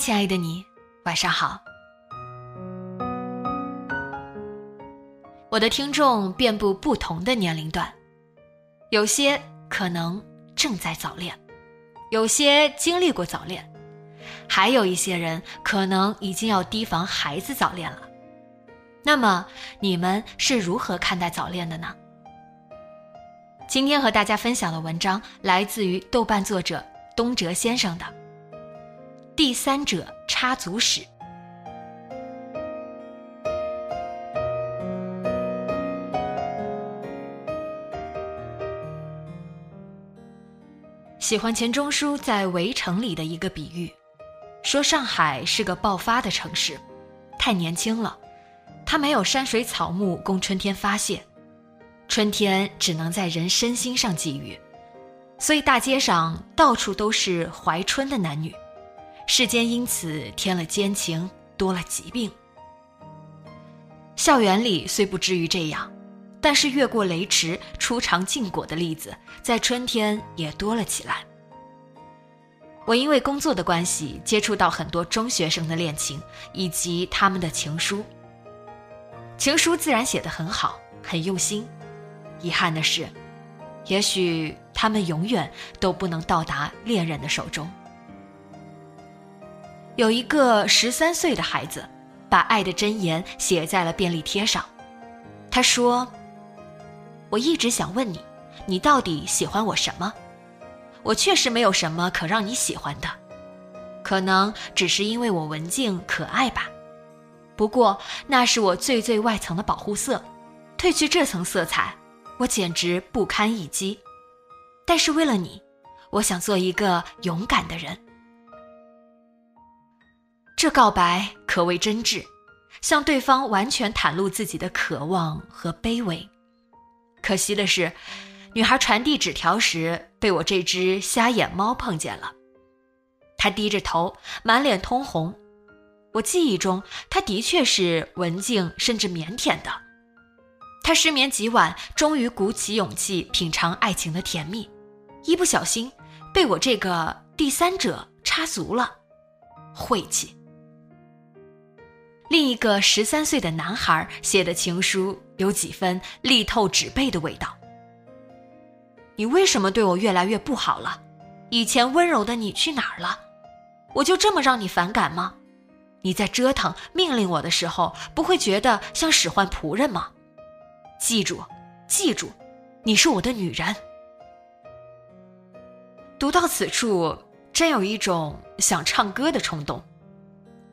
亲爱的你，晚上好。我的听众遍布不同的年龄段，有些可能正在早恋，有些经历过早恋，还有一些人可能已经要提防孩子早恋了。那么，你们是如何看待早恋的呢？今天和大家分享的文章来自于豆瓣作者东哲先生的。第三者插足史。喜欢钱钟书在《围城》里的一个比喻，说上海是个爆发的城市，太年轻了，它没有山水草木供春天发泄，春天只能在人身心上寄予，所以大街上到处都是怀春的男女。世间因此添了奸情，多了疾病。校园里虽不至于这样，但是越过雷池、出尝禁果的例子，在春天也多了起来。我因为工作的关系，接触到很多中学生的恋情以及他们的情书。情书自然写得很好，很用心。遗憾的是，也许他们永远都不能到达恋人的手中。有一个十三岁的孩子，把爱的箴言写在了便利贴上。他说：“我一直想问你，你到底喜欢我什么？我确实没有什么可让你喜欢的，可能只是因为我文静可爱吧。不过那是我最最外层的保护色，褪去这层色彩，我简直不堪一击。但是为了你，我想做一个勇敢的人。”这告白可谓真挚，向对方完全袒露自己的渴望和卑微。可惜的是，女孩传递纸条时被我这只瞎眼猫碰见了。她低着头，满脸通红。我记忆中，她的确是文静甚至腼腆的。她失眠几晚，终于鼓起勇气品尝爱情的甜蜜，一不小心被我这个第三者插足了，晦气。另一个十三岁的男孩写的情书有几分力透纸背的味道。你为什么对我越来越不好了？以前温柔的你去哪儿了？我就这么让你反感吗？你在折腾命令我的时候，不会觉得像使唤仆人吗？记住，记住，你是我的女人。读到此处，真有一种想唱歌的冲动。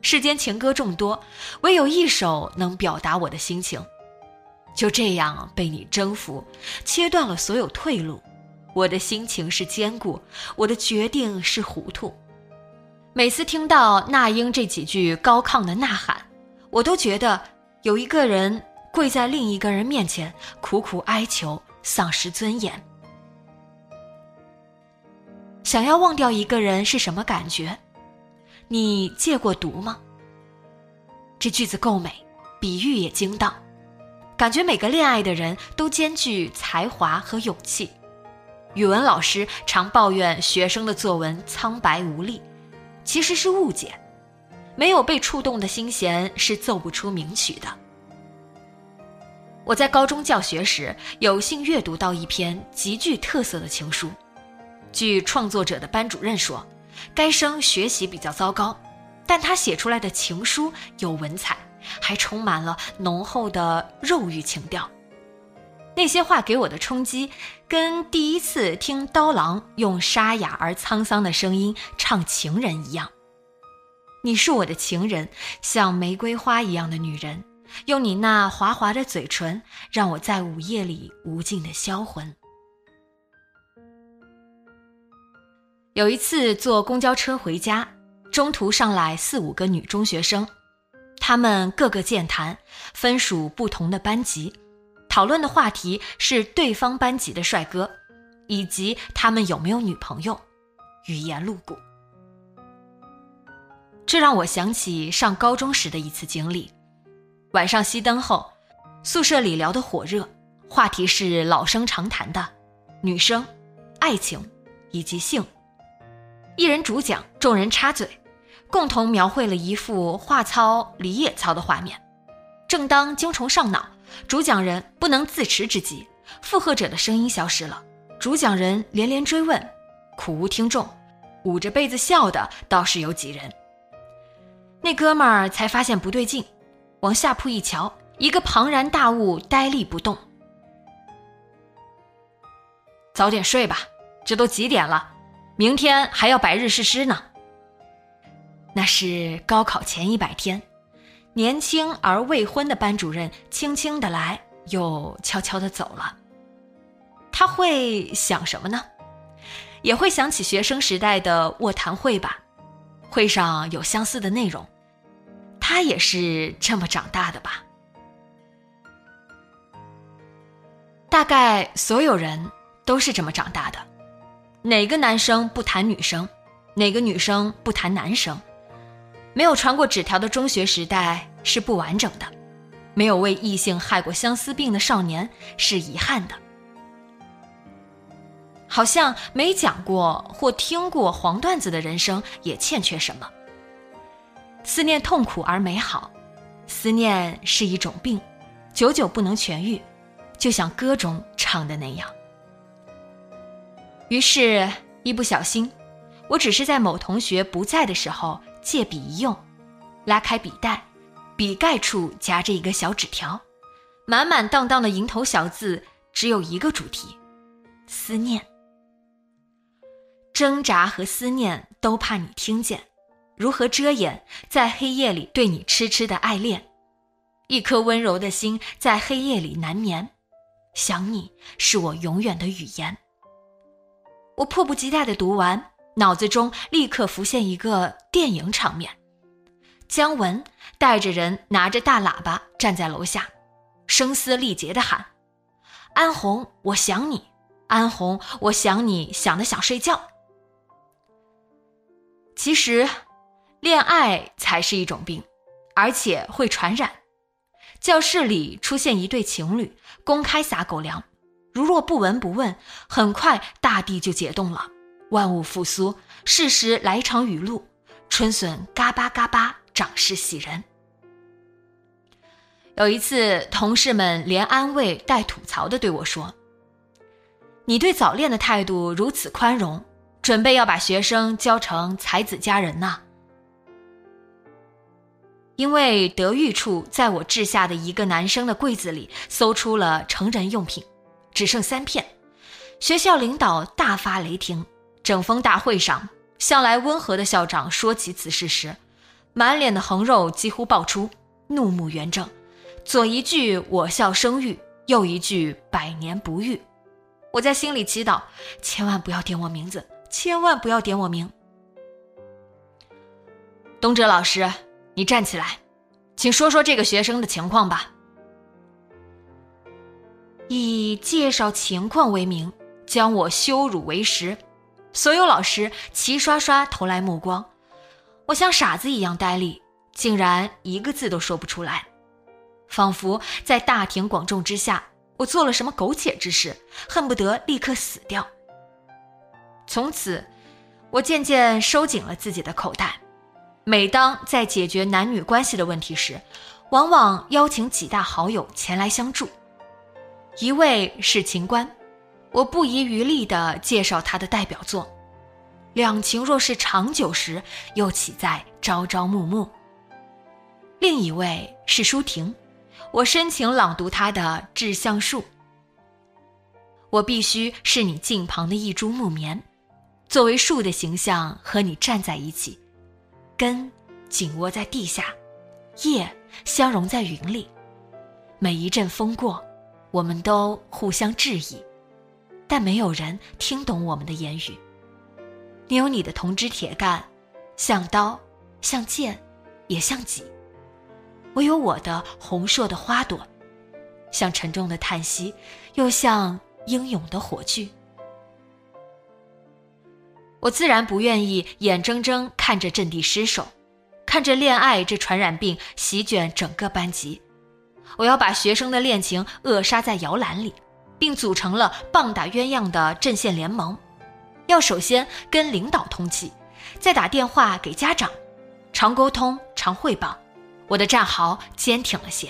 世间情歌众多，唯有一首能表达我的心情。就这样被你征服，切断了所有退路。我的心情是坚固，我的决定是糊涂。每次听到那英这几句高亢的呐喊，我都觉得有一个人跪在另一个人面前，苦苦哀求，丧失尊严。想要忘掉一个人是什么感觉？你戒过毒吗？这句子够美，比喻也精到，感觉每个恋爱的人都兼具才华和勇气。语文老师常抱怨学生的作文苍白无力，其实是误解。没有被触动的心弦是奏不出名曲的。我在高中教学时，有幸阅读到一篇极具特色的情书。据创作者的班主任说。该生学习比较糟糕，但他写出来的情书有文采，还充满了浓厚的肉欲情调。那些话给我的冲击，跟第一次听刀郎用沙哑而沧桑的声音唱情人一样。你是我的情人，像玫瑰花一样的女人，用你那滑滑的嘴唇，让我在午夜里无尽的销魂。有一次坐公交车回家，中途上来四五个女中学生，她们个个健谈，分属不同的班级。讨论的话题是对方班级的帅哥，以及他们有没有女朋友，语言露骨。这让我想起上高中时的一次经历：晚上熄灯后，宿舍里聊得火热，话题是老生常谈的女生、爱情以及性。一人主讲，众人插嘴，共同描绘了一幅话糙理也糙的画面。正当精虫上脑。主讲人不能自持之际，附和者的声音消失了。主讲人连连追问，苦无听众，捂着被子笑的倒是有几人。那哥们儿才发现不对劲，往下铺一瞧，一个庞然大物呆立不动。早点睡吧，这都几点了？明天还要百日誓师呢。那是高考前一百天。年轻而未婚的班主任轻轻的来，又悄悄的走了。他会想什么呢？也会想起学生时代的卧谈会吧？会上有相似的内容。他也是这么长大的吧？大概所有人都是这么长大的。哪个男生不谈女生？哪个女生不谈男生？没有传过纸条的中学时代是不完整的，没有为异性害过相思病的少年是遗憾的，好像没讲过或听过黄段子的人生也欠缺什么。思念痛苦而美好，思念是一种病，久久不能痊愈，就像歌中唱的那样。于是，一不小心，我只是在某同学不在的时候。借笔一用，拉开笔袋，笔盖处夹着一个小纸条，满满当当的蝇头小字，只有一个主题：思念。挣扎和思念都怕你听见，如何遮掩在黑夜里对你痴痴的爱恋？一颗温柔的心在黑夜里难眠，想你是我永远的语言。我迫不及待地读完。脑子中立刻浮现一个电影场面：姜文带着人拿着大喇叭站在楼下，声嘶力竭地喊：“安红，我想你，安红，我想你，想的想睡觉。”其实，恋爱才是一种病，而且会传染。教室里出现一对情侣，公开撒狗粮，如若不闻不问，很快大地就解冻了。万物复苏，适时来场雨露，春笋嘎巴嘎巴，长势喜人。有一次，同事们连安慰带吐槽的对我说：“你对早恋的态度如此宽容，准备要把学生教成才子佳人呐？”因为德育处在我治下的一个男生的柜子里搜出了成人用品，只剩三片，学校领导大发雷霆。整风大会上，向来温和的校长说起此事时，满脸的横肉几乎爆出，怒目圆睁，左一句“我校声誉”，右一句“百年不遇”。我在心里祈祷，千万不要点我名字，千万不要点我名。东哲老师，你站起来，请说说这个学生的情况吧。以介绍情况为名，将我羞辱为实。所有老师齐刷刷投来目光，我像傻子一样呆立，竟然一个字都说不出来，仿佛在大庭广众之下，我做了什么苟且之事，恨不得立刻死掉。从此，我渐渐收紧了自己的口袋，每当在解决男女关系的问题时，往往邀请几大好友前来相助。一位是秦观。我不遗余力地介绍他的代表作，两情若是长久时，又岂在朝朝暮暮？另一位是舒婷，我深情朗读她的《致橡树》。我必须是你近旁的一株木棉，作为树的形象和你站在一起，根紧握在地下，叶相融在云里。每一阵风过，我们都互相质疑，但没有人听懂我们的言语。你有你的铜枝铁干，像刀，像剑，也像戟；我有我的红硕的花朵，像沉重的叹息，又像英勇的火炬。我自然不愿意眼睁睁看着阵地失守，看着恋爱这传染病席卷整个班级。我要把学生的恋情扼杀在摇篮里，并组成了棒打鸳鸯的阵线联盟。要首先跟领导通气，再打电话给家长，常沟通，常汇报。我的战壕坚挺了些。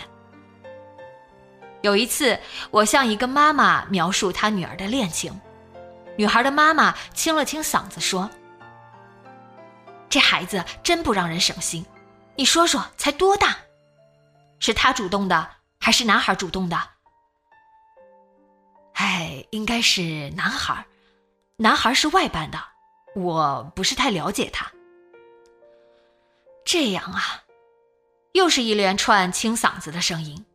有一次，我向一个妈妈描述她女儿的恋情，女孩的妈妈清了清嗓子说：“这孩子真不让人省心。你说说，才多大？是他主动的，还是男孩主动的？哎，应该是男孩。”男孩是外班的，我不是太了解他。这样啊，又是一连串清嗓子的声音，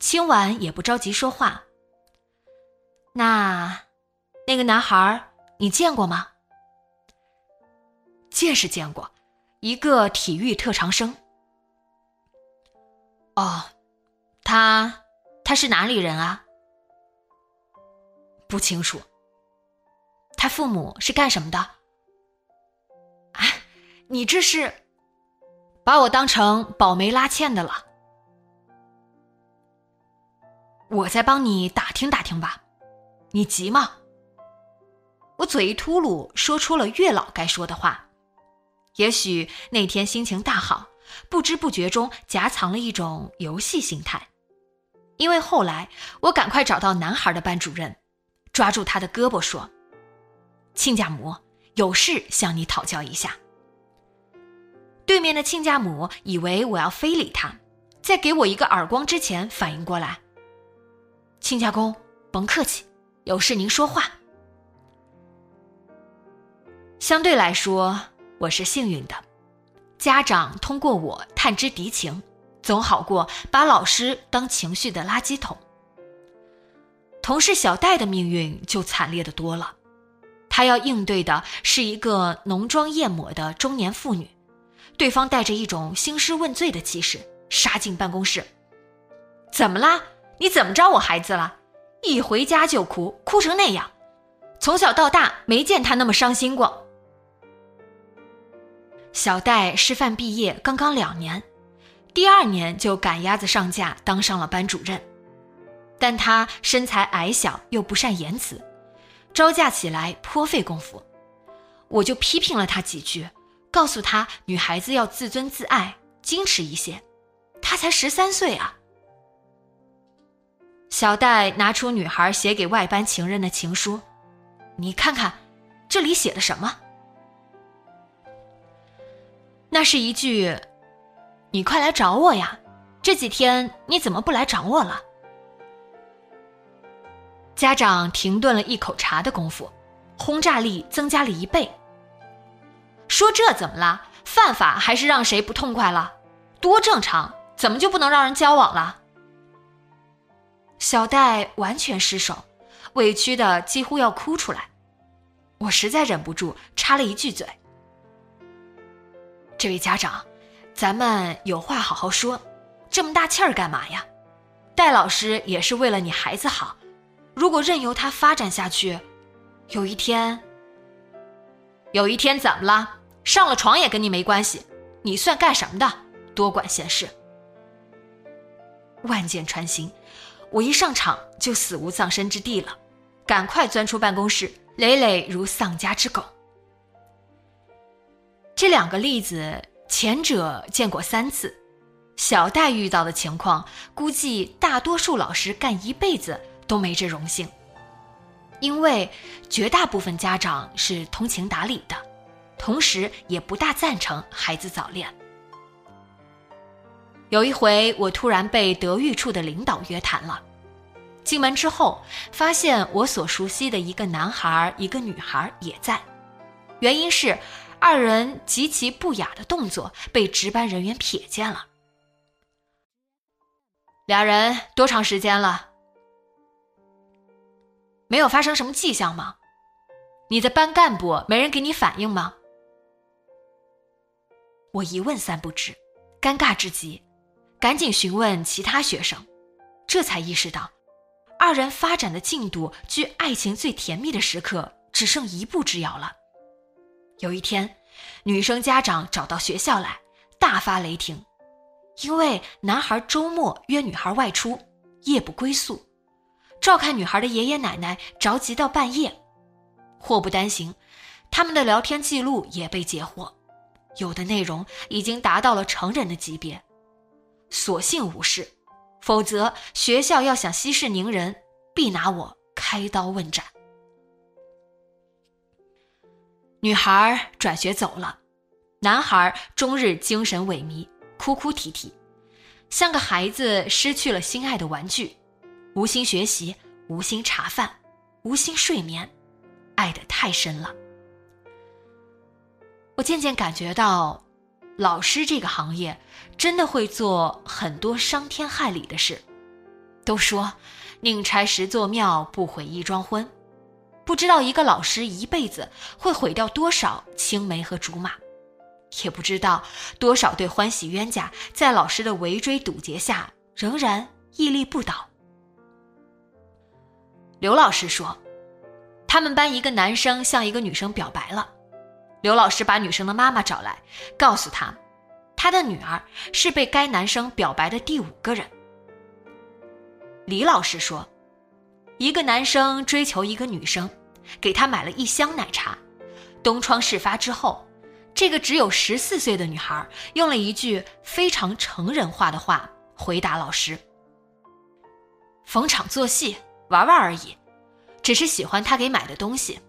清完也不着急说话。那，那个男孩你见过吗？见是见过，一个体育特长生。哦，他他是哪里人啊？不清楚。他父母是干什么的？啊，你这是把我当成保媒拉纤的了？我再帮你打听打听吧。你急吗？我嘴一秃噜，说出了月老该说的话。也许那天心情大好，不知不觉中夹藏了一种游戏心态。因为后来我赶快找到男孩的班主任，抓住他的胳膊说。亲家母有事向你讨教一下。对面的亲家母以为我要非礼他，在给我一个耳光之前反应过来。亲家公，甭客气，有事您说话。相对来说，我是幸运的，家长通过我探知敌情，总好过把老师当情绪的垃圾桶。同事小戴的命运就惨烈的多了。他要应对的是一个浓妆艳抹的中年妇女，对方带着一种兴师问罪的气势杀进办公室。怎么啦？你怎么着我孩子了？一回家就哭，哭成那样，从小到大没见他那么伤心过。小戴师范毕业刚刚两年，第二年就赶鸭子上架当上了班主任，但他身材矮小又不善言辞。招架起来颇费功夫，我就批评了他几句，告诉他女孩子要自尊自爱，矜持一些。他才十三岁啊！小戴拿出女孩写给外班情人的情书，你看看，这里写的什么？那是一句：“你快来找我呀！这几天你怎么不来找我了？”家长停顿了一口茶的功夫，轰炸力增加了一倍。说这怎么了？犯法还是让谁不痛快了？多正常，怎么就不能让人交往了？小戴完全失手，委屈的几乎要哭出来。我实在忍不住插了一句嘴：“这位家长，咱们有话好好说，这么大气儿干嘛呀？戴老师也是为了你孩子好。”如果任由他发展下去，有一天，有一天怎么了？上了床也跟你没关系，你算干什么的？多管闲事！万箭穿心，我一上场就死无葬身之地了，赶快钻出办公室，累累如丧家之狗。这两个例子，前者见过三次，小戴遇到的情况，估计大多数老师干一辈子。都没这荣幸，因为绝大部分家长是通情达理的，同时也不大赞成孩子早恋。有一回，我突然被德育处的领导约谈了。进门之后，发现我所熟悉的一个男孩、一个女孩也在，原因是二人极其不雅的动作被值班人员瞥见了。俩人多长时间了？没有发生什么迹象吗？你的班干部，没人给你反应吗？我一问三不知，尴尬至极，赶紧询问其他学生，这才意识到，二人发展的进度距爱情最甜蜜的时刻只剩一步之遥了。有一天，女生家长找到学校来，大发雷霆。因为男孩周末约女孩外出，夜不归宿，照看女孩的爷爷奶奶着急到半夜。祸不单行，他们的聊天记录也被截获，有的内容已经达到了成人的级别。所幸无事，否则学校要想息事宁人，必拿我开刀问斩。女孩转学走了，男孩终日精神萎靡。哭哭啼啼，像个孩子失去了心爱的玩具，无心学习，无心茶饭，无心睡眠，爱得太深了。我渐渐感觉到，老师这个行业真的会做很多伤天害理的事。都说宁拆十座庙，不毁一桩婚，不知道一个老师一辈子会毁掉多少青梅和竹马。也不知道多少对欢喜冤家在老师的围追堵截下仍然屹立不倒。刘老师说，他们班一个男生向一个女生表白了，刘老师把女生的妈妈找来，告诉他，他的女儿是被该男生表白的第五个人。李老师说，一个男生追求一个女生，给她买了一箱奶茶，东窗事发之后。这个只有十四岁的女孩用了一句非常成人化的话回答老师：“逢场作戏，玩玩而已，只是喜欢他给买的东西。”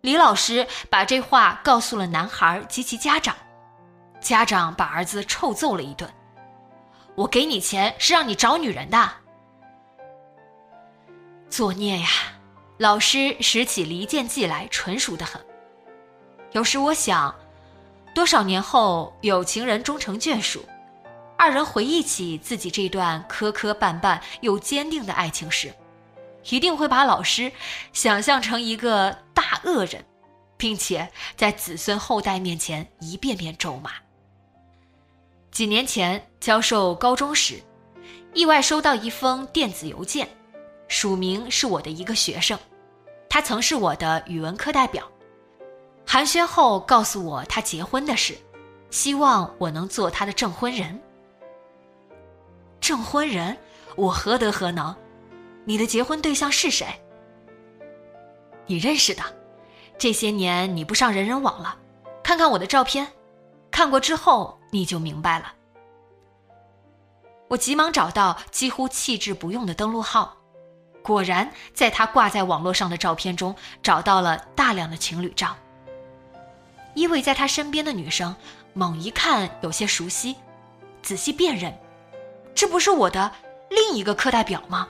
李老师把这话告诉了男孩及其家长，家长把儿子臭揍了一顿：“我给你钱是让你找女人的。”作孽呀！老师使起离间计来，纯熟的很。有时我想，多少年后有情人终成眷属，二人回忆起自己这段磕磕绊绊又坚定的爱情时，一定会把老师想象成一个大恶人，并且在子孙后代面前一遍遍咒骂。几年前教授高中时，意外收到一封电子邮件，署名是我的一个学生，他曾是我的语文课代表。寒暄后，告诉我他结婚的事，希望我能做他的证婚人。证婚人，我何德何能？你的结婚对象是谁？你认识的。这些年你不上人人网了，看看我的照片，看过之后你就明白了。我急忙找到几乎弃之不用的登录号，果然在他挂在网络上的照片中找到了大量的情侣照。依偎在他身边的女生，猛一看有些熟悉，仔细辨认，这不是我的另一个课代表吗？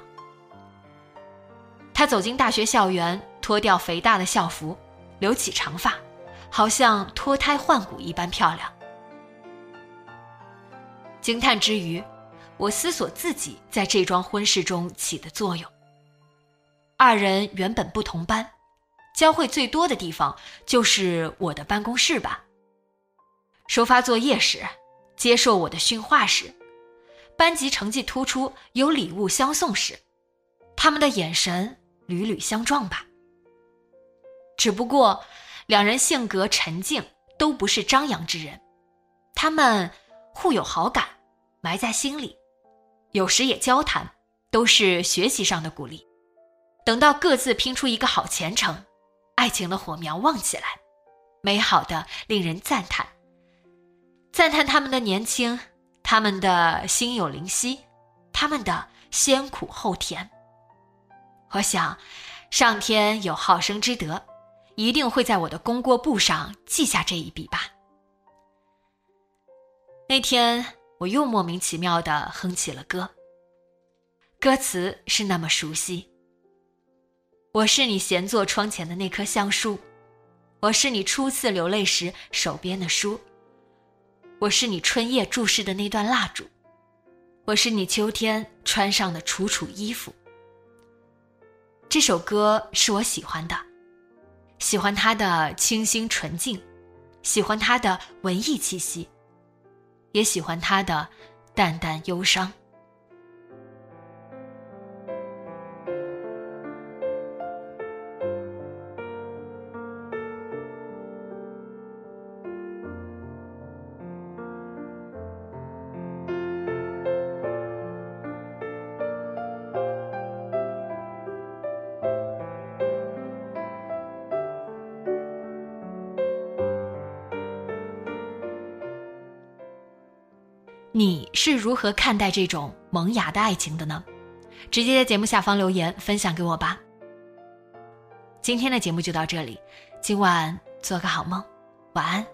他走进大学校园，脱掉肥大的校服，留起长发，好像脱胎换骨一般漂亮。惊叹之余，我思索自己在这桩婚事中起的作用。二人原本不同班。交汇最多的地方就是我的办公室吧。收发作业时，接受我的训话时，班级成绩突出有礼物相送时，他们的眼神屡屡相撞吧。只不过，两人性格沉静，都不是张扬之人，他们互有好感，埋在心里，有时也交谈，都是学习上的鼓励。等到各自拼出一个好前程。爱情的火苗旺起来，美好的令人赞叹。赞叹他们的年轻，他们的心有灵犀，他们的先苦后甜。我想，上天有好生之德，一定会在我的功过簿上记下这一笔吧。那天，我又莫名其妙的哼起了歌。歌词是那么熟悉。我是你闲坐窗前的那棵橡树，我是你初次流泪时手边的书，我是你春夜注视的那段蜡烛，我是你秋天穿上的楚楚衣服。这首歌是我喜欢的，喜欢它的清新纯净，喜欢它的文艺气息，也喜欢它的淡淡忧伤。是如何看待这种萌芽的爱情的呢？直接在节目下方留言分享给我吧。今天的节目就到这里，今晚做个好梦，晚安。